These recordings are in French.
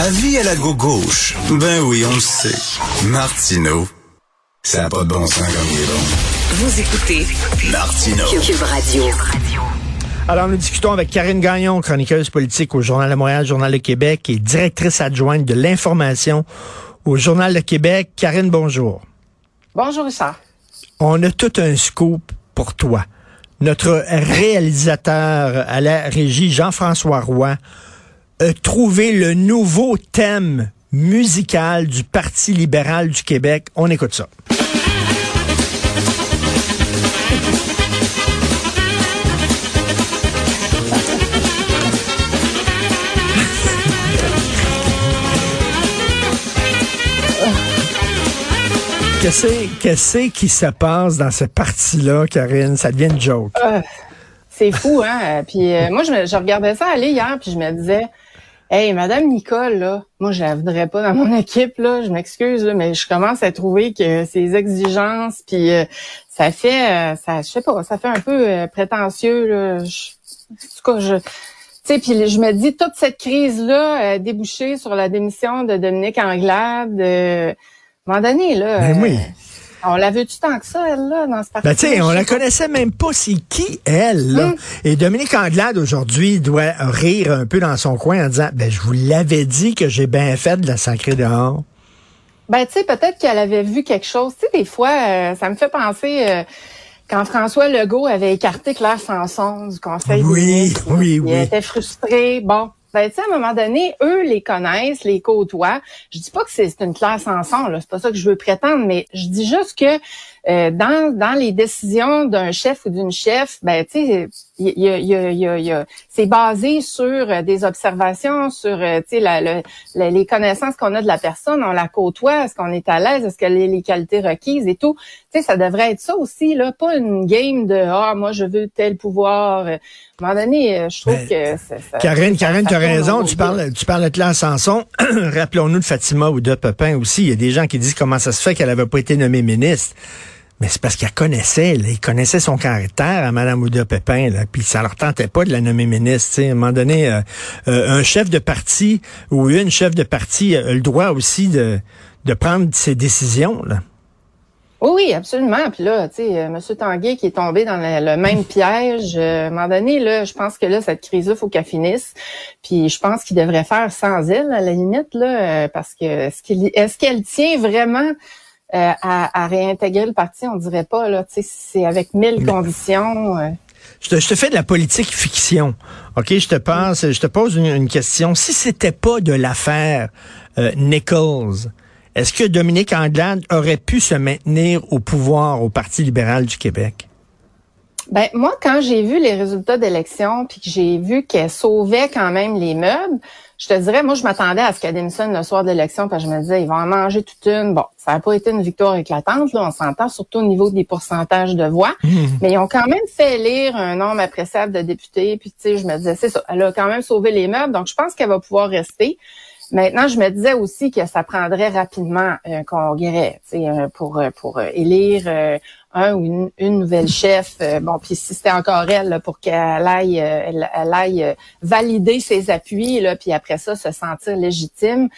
Avis à la gauche. Ben oui, on le sait. Martineau, ça n'a pas de bon sens comme il est bon. Vous écoutez Martineau. Cube Radio. Alors, nous discutons avec Karine Gagnon, chroniqueuse politique au Journal de Montréal, Journal de Québec et directrice adjointe de l'information au Journal de Québec. Karine, bonjour. Bonjour, Richard. On a tout un scoop pour toi. Notre réalisateur à la régie, Jean-François Roy, a trouvé le nouveau thème musical du Parti libéral du Québec. On écoute ça. Qu'est-ce qu'est-ce qui se passe dans ce parti-là, Karine? Ça devient une joke. Euh, c'est fou, hein? Puis euh, moi, je, je regardais ça aller hier, puis je me disais, hey, Madame Nicole, là, moi, je la voudrais pas dans mon équipe, là. Je m'excuse, là, mais je commence à trouver que ses exigences, puis euh, ça fait, euh, ça, je sais pas, ça fait un peu euh, prétentieux, là. Je- en tout cas, je... Tu sais, puis je me dis, toute cette crise-là a débouché sur la démission de Dominique Anglade. euh, à un moment donné, là... Ben oui. On la veut-tu tant que ça, elle, là, dans ce parti Ben, tu sais, on la connaissait même pas, c'est qui elle, là? Hum. Et Dominique Anglade, aujourd'hui, doit rire un peu dans son coin en disant, ben, je vous l'avais dit que j'ai bien fait de la sacrée dehors. Ben, tu sais, peut-être qu'elle avait vu quelque chose. Tu sais, des fois, euh, ça me fait penser euh, quand François Legault avait écarté Claire Sanson du Conseil Oui, des ministres. oui, Il oui. était frustré. Bon. Ben, tu sais, à un moment donné, eux les connaissent, les côtoient. Je dis pas que c'est une Claire Sanson, là. C'est pas ça que je veux prétendre, mais je dis juste que euh, dans, dans les décisions d'un chef ou d'une chef, ben, tu sais, il il il c'est basé sur euh, des observations, sur, euh, la- le- la- les connaissances qu'on a de la personne, on la côtoie, est-ce qu'on est à l'aise, est-ce qu'elle a les qualités requises et tout. Ça devrait être ça aussi, là, pas une game de ah moi je veux tel pouvoir. Euh, À un moment donné, je trouve Ben, que ça- ça- Karine, ça- tu as raison. Tu parles, tu parles de Claire Sanson. Rappelons-nous de Fatima ou de Pepin aussi. Il y a des gens qui disent comment ça se fait qu'elle n'avait pas été nommée ministre. Mais c'est parce qu'elle connaissait, là, ils connaissaient son caractère à Mme Ouda Pépin, là, puis ça leur tentait pas de la nommer ministre. tu sais. À un moment donné, euh, euh, un chef de parti ou une chef de parti a le droit aussi de, de prendre ses décisions. Là. Oui, oui, absolument. Puis là, tu sais, euh, M. Tanguay qui est tombé dans le, même piège, à un moment donné, là, je pense que là, cette crise-là, faut qu'elle finisse. Puis je pense qu'il devrait faire sans elle, à la limite, là, parce que est-ce qu'elle tient vraiment euh, à, à réintégrer le parti? On dirait pas, là, tu sais, c'est avec mille conditions. euh. Je te, je te fais de la politique fiction. OK, je te passe, je te pose une, une question. Si c'était pas de l'affaire euh, Nichols, est-ce que Dominique Anglade aurait pu se maintenir au pouvoir au Parti libéral du Québec? Ben moi, quand j'ai vu les résultats d'élection, puis que j'ai vu qu'elle sauvait quand même les meubles, je te dirais, moi, je m'attendais à ce qu'elle démissionne le soir de l'élection, parce que je me disais, ils vont en manger toute une. Bon, ça n'a pas été une victoire éclatante, là, on s'entend, surtout au niveau des pourcentages de voix, mais ils ont quand même fait élire un nombre appréciable de députés, puis tu sais, je me disais, c'est ça, elle a quand même sauvé les meubles, donc je pense qu'elle va pouvoir rester. Maintenant, je me disais aussi que ça prendrait rapidement un congrès, tu sais, euh, pour euh, pour euh, élire euh, un ou une, une nouvelle chef. Euh, bon, puis si c'était encore elle, là, pour qu'elle aille, euh, elle, elle aille euh, valider ses appuis, là, puis après ça se sentir légitime.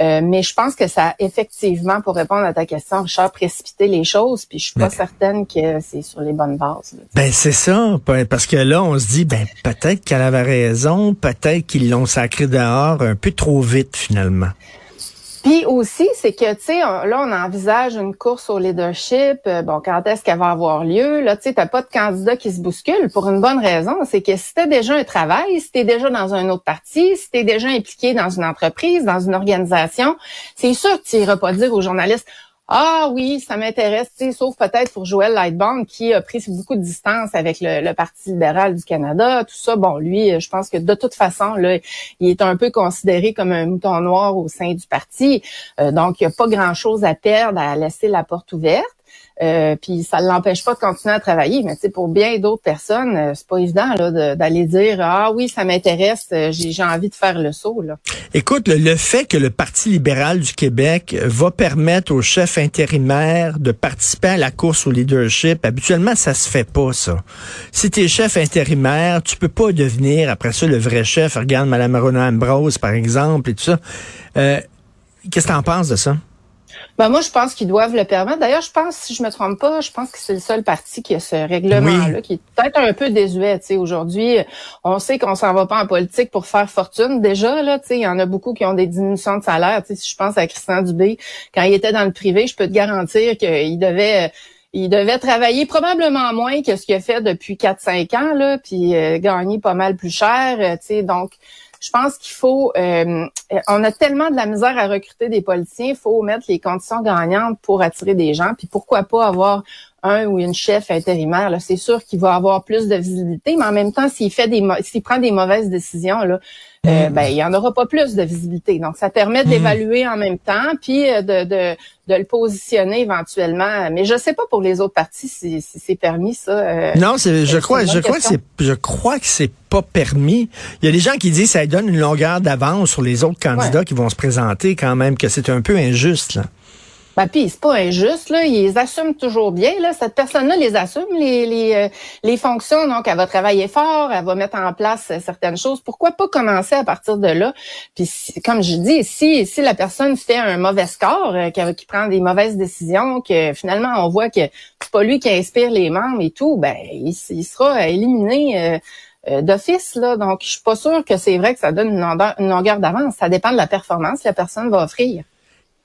Euh, mais je pense que ça a effectivement, pour répondre à ta question, Richard, précipité les choses. Puis je suis pas certaine que c'est sur les bonnes bases. là. Ben c'est ça, pa- parce que là on se dit ben peut-être qu'elle avait raison, peut-être qu'ils l'ont sacré dehors un peu trop vite finalement. Puis aussi, c'est que, tu sais, là, on envisage une course au leadership. Euh, bon, quand est-ce qu'elle va avoir lieu? Là, tu sais, t'as pas de candidat qui se bouscule pour une bonne raison. C'est que si t'as déjà un travail, si t'es déjà dans un autre parti, si t'es déjà impliqué dans une entreprise, dans une organisation, c'est sûr que tu iras pas dire aux journalistes, ah oui, ça m'intéresse, sauf peut-être pour Joël Lightbound qui a pris beaucoup de distance avec le, Parti libéral du Canada, tout ça. Bon, lui, je pense que de toute façon, il est un peu considéré comme un mouton noir au sein du parti. Euh, donc, il n'y a pas grand-chose à perdre à laisser la porte ouverte. Euh, puis ça ne l'empêche pas de continuer à travailler. Mais pour bien d'autres personnes, euh, c'est pas évident là, d'aller dire ah oui, ça m'intéresse, euh, j'ai envie de faire le saut. Là. Écoute, le, fait que le Parti libéral du Québec va permettre aux chefs intérimaires de participer à la course au leadership, habituellement ça se fait pas ça. Si tu es chef intérimaire, tu peux pas devenir après ça le vrai chef. Regarde Mme Rona Ambrose par exemple et tout ça. Qu'est-ce que tu en penses de ça? Ben moi, je pense qu'ils doivent le permettre. D'ailleurs, je pense, si je me trompe pas, je pense que c'est le seul parti qui a ce règlement-là, qui est peut-être un peu désuet. Aujourd'hui, on sait qu'on s'en va pas en politique pour faire fortune. Déjà, là, il y en a beaucoup qui ont des diminutions de salaire. si je pense à Christian Dubé, quand il était dans le privé, je peux te garantir qu'il devait il devait travailler probablement moins que ce qu'il a fait depuis 4-5 ans, là, puis euh, gagner pas mal plus cher. Euh, sais donc, je pense qu'il faut, euh, on a tellement de la misère à recruter des politiciens, il faut mettre les conditions gagnantes pour attirer des gens. Puis pourquoi pas avoir un ou une chef intérimaire, là, c'est sûr qu'il va avoir plus de visibilité, mais en même temps, s'il fait des s'il prend des mauvaises décisions, là, euh, ben il y en aura pas plus de visibilité. Donc, ça permet mm. d'évaluer en même temps, puis euh, de, de, de, le positionner éventuellement. Mais je sais pas pour les autres partis si, c'est permis ça. Euh, non, c'est, je crois, je crois que c'est, je crois que c'est pas permis. Il y a des gens qui disent que ça donne une longueur d'avance sur les autres candidats qui vont se présenter quand même, que c'est un peu injuste. Là. Ben, puis c'est pas injuste, là. Ils assument toujours bien, là. Cette personne-là les assume, les, les, euh, les fonctions. Donc, elle va travailler fort, elle va mettre en place euh, certaines choses. Pourquoi pas commencer à partir de là? Puis, comme je dis, si, si la personne fait un mauvais score, euh, qui, prend des mauvaises décisions, que finalement, on voit que c'est pas lui qui inspire les membres et tout, ben, il, sera éliminé. d'office là donc je suis pas sûre que c'est vrai que ça donne une longueur d'avance ça dépend de la performance que la personne va offrir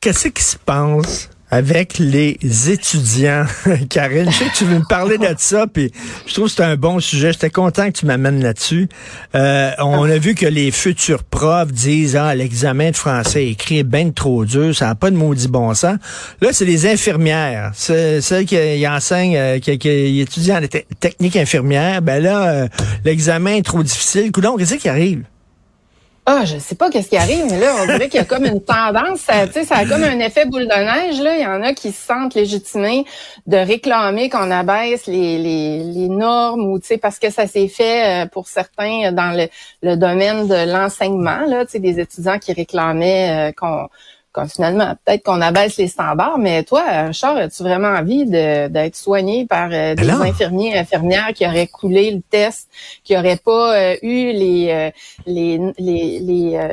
qu'est-ce qui se passe avec les étudiants? Karine, je sais que tu veux me parler de ça, puis je trouve que c'est un bon sujet. J'étais content que tu m'amènes là-dessus. Euh, on a vu que les futurs profs disent ah l'examen de français écrit est bien trop dur, ça n'a pas de maudit bon sens. Là, c'est les infirmières, c'est celles qui, enseignent, euh, qui, qui, étudient en technique infirmière. Ben là, euh, l'examen est trop difficile. Coudon, qu'est-ce qui arrive? Ah, je sais pas qu'est-ce qui arrive, mais là, on dirait qu'il y a comme une tendance, ça, ça a comme un effet boule de neige. Là, il y en a qui se sentent légitimés de réclamer qu'on abaisse les, les, les normes ou parce que ça s'est fait euh, pour certains dans le, le domaine de l'enseignement. Là, des étudiants qui réclamaient euh, qu'on finalement, peut-être qu'on abaisse les standards, mais toi, Charles, as-tu vraiment envie d'être soigné par euh, des infirmiers et infirmières qui auraient coulé le test, qui n'auraient pas euh, eu les, euh, les, les,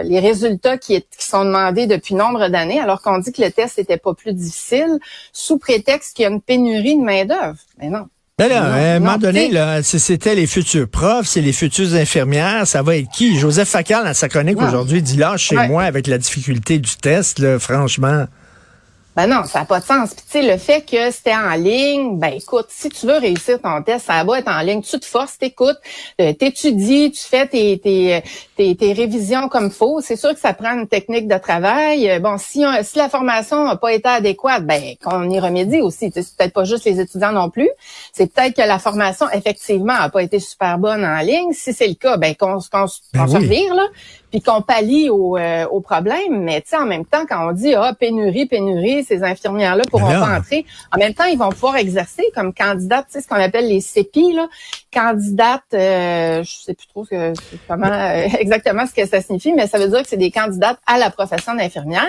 les, résultats qui, qui, sont demandés depuis nombre d'années, alors qu'on dit que le test n'était pas plus difficile, sous prétexte qu'il y a une pénurie de main-d'œuvre? Mais non. Ben là, à un moment donné, là, c'était les futurs profs, c'est les futures infirmières, ça va être qui? Joseph Facal, dans sa chronique aujourd'hui, dit là, chez moi, avec la difficulté du test, là, franchement. Ben non, ça n'a pas de sens. Puis tu sais, le fait que c'était en ligne, ben écoute, si tu veux réussir ton test, ça va être en ligne. Tu te forces, t'écoutes, euh, t'étudies, tu fais tes, tes, tes, tes révisions comme faut. C'est sûr que ça prend une technique de travail. Euh, bon, si, si la formation n'a pas été adéquate, ben qu'on y remédie aussi. C'est peut-être pas juste les étudiants non plus. C'est peut-être que la formation, effectivement, n'a pas été super bonne en ligne. Si c'est le cas, ben qu'on qu ben se revire, là puis qu'on pallie au, euh, au problème. Mais tu sais, en même temps, quand on dit ah pénurie, pénurie, ces infirmières-là pourront pas entrer. En même temps, ils vont pouvoir exercer comme candidates, tu sais, ce qu'on appelle les CEPI, là, candidates. Euh, je sais plus trop comment euh, exactement ce que ça signifie, mais ça veut dire que c'est des candidates à la profession d'infirmière.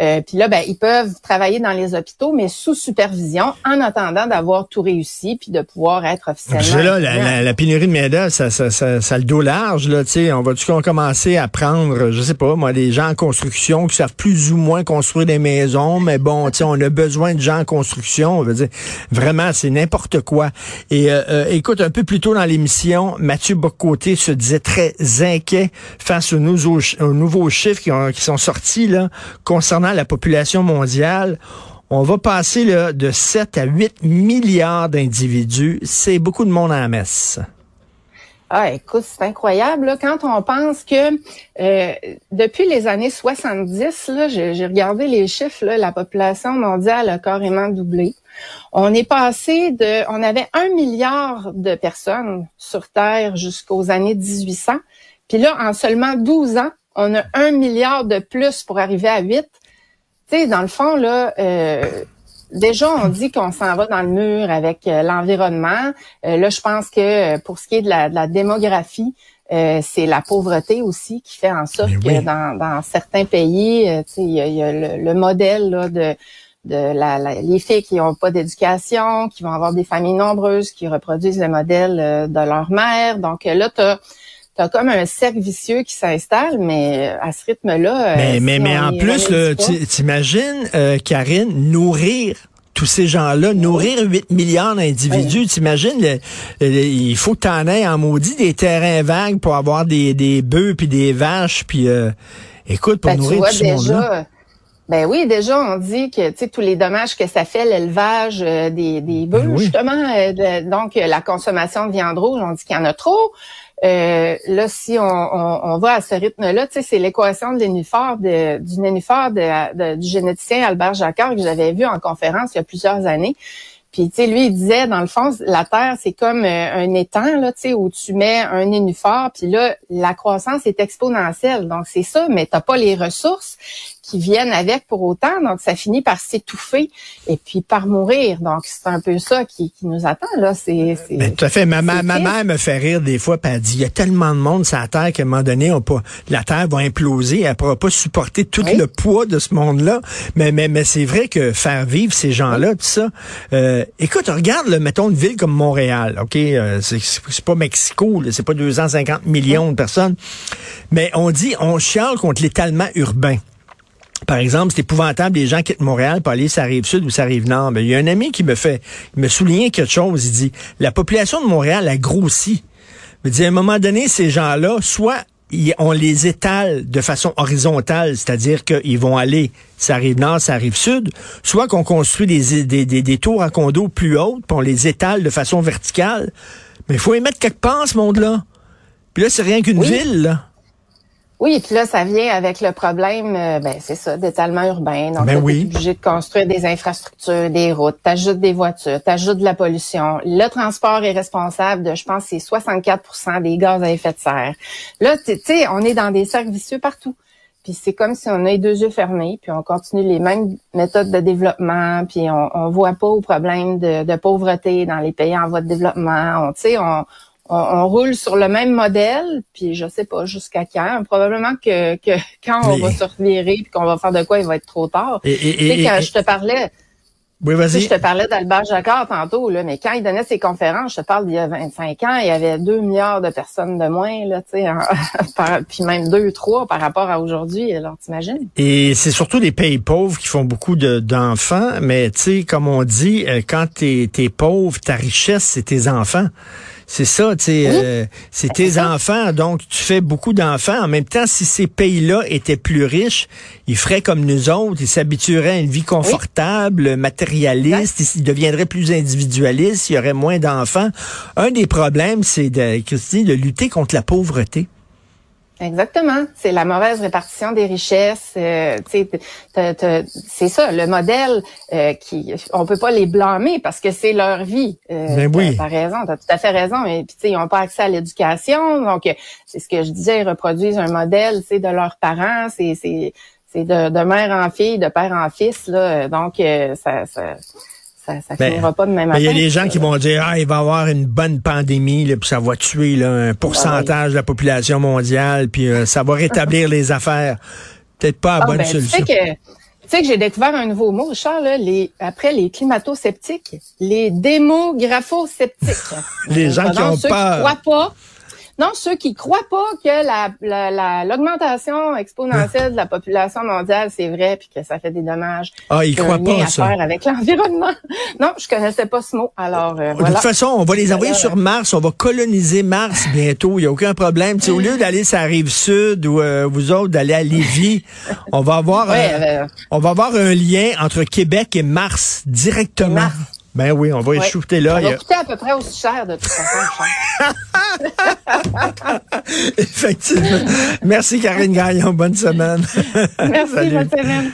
Euh, puis là, ben, ils peuvent travailler dans les hôpitaux, mais sous supervision, en attendant d'avoir tout réussi, puis de pouvoir être officiellement. Là, la, la, pénurie de main ça, ça, ça, ça, le dos large. Là, sais, on va-tu commencer à prendre, je sais pas, moi, des gens en construction qui savent plus ou moins construire des maisons, mais bon, on a besoin de gens en construction. On veut dire, vraiment, c'est n'importe quoi. Et euh, euh, écoute, un peu plus tôt dans l'émission, Mathieu Bocoté se disait très inquiet face aux nouveaux, aux nouveaux chiffres qui, ont, qui sont sortis là concernant la population mondiale, on va passer de 7 à 8 milliards d'individus. C'est beaucoup de monde à la messe. Ah, écoute, c'est incroyable. Quand on pense que euh, depuis les années 70, j'ai regardé les chiffres, la population mondiale a carrément doublé. On est passé de, on avait un milliard de personnes sur Terre jusqu'aux années 1800. Puis là, en seulement 12 ans, on a un milliard de plus pour arriver à 8 dans le fond, là, euh, déjà, on dit qu'on s'en va dans le mur avec euh, l'environnement. Euh, là, je pense que pour ce qui est de la, de la démographie, c'est la pauvreté aussi qui fait en sorte que dans, dans, certains pays, il y a, y a le, modèle là, de de la, les filles qui n'ont pas d'éducation, qui vont avoir des familles nombreuses, qui reproduisent le modèle de leur mère. Donc là, tu as t'as comme un cercle vicieux qui s'installe, mais euh, à ce rythme-là. Euh, mais, mais, mais en plus, t'imagines, euh, Karine, nourrir tous ces gens-là, nourrir 8 milliards d'individus, t'imagines, il faut que t'en aies en maudit des terrains vagues pour avoir des, des bœufs puis des vaches, puis écoute, pour ben, nourrir tout ce monde-là. Ben oui, déjà, on dit que tu sais tous les dommages que ça fait l'élevage des, des ben bœufs, justement. donc, la consommation de viande rouge, on dit qu'il y en a trop. Euh, là, si on, on, va à ce rythme-là, tu sais, c'est l'équation de de, du nénuphore de, du généticien Albert Jacquard que j'avais vu en conférence il y a plusieurs années. Puis, tu sais, lui, il disait, dans le fond, la Terre, c'est comme euh, un étang, là, tu sais, où tu mets un nénuphore, puis là, la croissance est exponentielle. Donc, c'est ça, mais t'as pas les ressources qui viennent avec pour autant. Donc, ça finit par s'étouffer et puis par mourir. Donc, c'est un peu ça qui, qui nous attend. là. C'est, ben, tout à fait. Ma, ma, mère me fait rire des fois, puis elle dit, il y a tellement de monde sur la Terre qu'à un moment donné, on pas, la Terre va imploser. Elle pourra pas supporter tout le poids de ce monde-là. Mais, mais, mais c'est vrai que faire vivre ces gens-là, tout ça. Euh, écoute, regarde, le, mettons une ville comme Montréal. OK, euh, c'est, c'est pas Mexico, c'est pas 250 millions de personnes. Mais on dit, on chiale contre l'étalement urbain. Par exemple, c'est épouvantable, les gens quittent Montréal pour aller la rive sud ou la rive nord. Mais il y a un ami qui me fait, il me souligne quelque chose. Il dit, la population de Montréal a grossi. Il dit, à un moment donné, ces gens-là, soit on les étale de façon horizontale, c'est-à-dire qu'ils vont aller, ça rive nord, ça rive sud, soit qu'on construit des, des, des, tours à condos plus hautes, puis on les étale de façon verticale. Mais il faut y mettre quelque part, ce monde-là. Puis là, c'est rien qu'une ville, là. Oui, et puis là, ça vient avec le problème, euh, ben c'est ça, d'étalement urbain. Donc, ben oui. obligé de construire des infrastructures, des routes, t'ajoutes des voitures, t'ajoutes de la pollution. Le transport est responsable de, je pense, c'est 64% des gaz à effet de serre. Là, tu sais, on est dans des cercles vicieux partout. Puis c'est comme si on a les deux yeux fermés, puis on continue les mêmes méthodes de développement, puis on, on voit pas au problème de, de pauvreté dans les pays en voie de développement. On, tu sais, on on, roule sur le même modèle, puis je sais pas jusqu'à quand. Probablement que, que quand on va se revirer puis qu'on va faire de quoi, il va être trop tard. Et, tu sais, quand je te parlais, oui, vas-y. Je te parlais d'Albert Jacquard tantôt, là, mais quand il donnait ses conférences, je te parle d'il y a 25 ans, il y avait 2 milliards de personnes de moins, là, tu sais, puis même 2, 3 par rapport à aujourd'hui, alors t'imagines? Et c'est surtout les pays pauvres qui font beaucoup d'enfants, mais tu sais, comme on dit, euh, quand t'es es pauvre, ta richesse, c'est tes enfants. C'est ça, tu sais, euh, c'est tes enfants, donc tu fais beaucoup d'enfants. En même temps, si ces pays-là étaient plus riches, ils feraient comme nous autres, ils s'habitueraient à une vie confortable, matérialiste, ils deviendraient plus individualistes, il y aurait moins d'enfants. Un des problèmes, c'est de, Christine, de lutter contre la pauvreté. Exactement. C'est la mauvaise répartition des richesses. Euh, c'est ça, le modèle euh, qui, on peut pas les blâmer parce que c'est leur vie. Euh, ben oui. T'as raison, t'as tout à fait raison. Et puis, ils n'ont pas accès à l'éducation, donc c'est ce que je disais, ils reproduisent un modèle, c'est de leurs parents, c'est c'est c'est de, de mère en fille, de père en fils là. Donc euh, ça, ça ça, ça ben, finira pas de même Il y a des gens qui vont dire ah il va y avoir une bonne pandémie là, puis ça va tuer là, un pourcentage de la population mondiale puis euh, ça va rétablir les affaires. Peut-être pas la ah, bonne ben, solution. Tu sais que, sais que j'ai découvert un nouveau mot, Charles, là, les, après les climato-sceptiques, les démographo-sceptiques. les gens qui ont peur. Qui croient pas non, ceux qui croient pas que la, l'augmentation exponentielle de la population mondiale, c'est vrai, puis que ça fait des dommages. Ah, ils croient pas à ça. Faire avec l'environnement. Non, je connaissais pas ce mot. Alors, euh, De toute façon, on va les envoyer sur Mars. On va coloniser Mars bientôt. Il y a aucun problème. au lieu d'aller sur la rive sud ou euh, vous autres d'aller à Lévis, on va avoir, euh, on va avoir un lien entre Québec et Mars directement. Ben oui, on va échouter là. Ça va coûter à peu près aussi cher de toute façon. Effectivement. Merci Karine Gagnon. Bonne semaine. Merci, bonne semaine.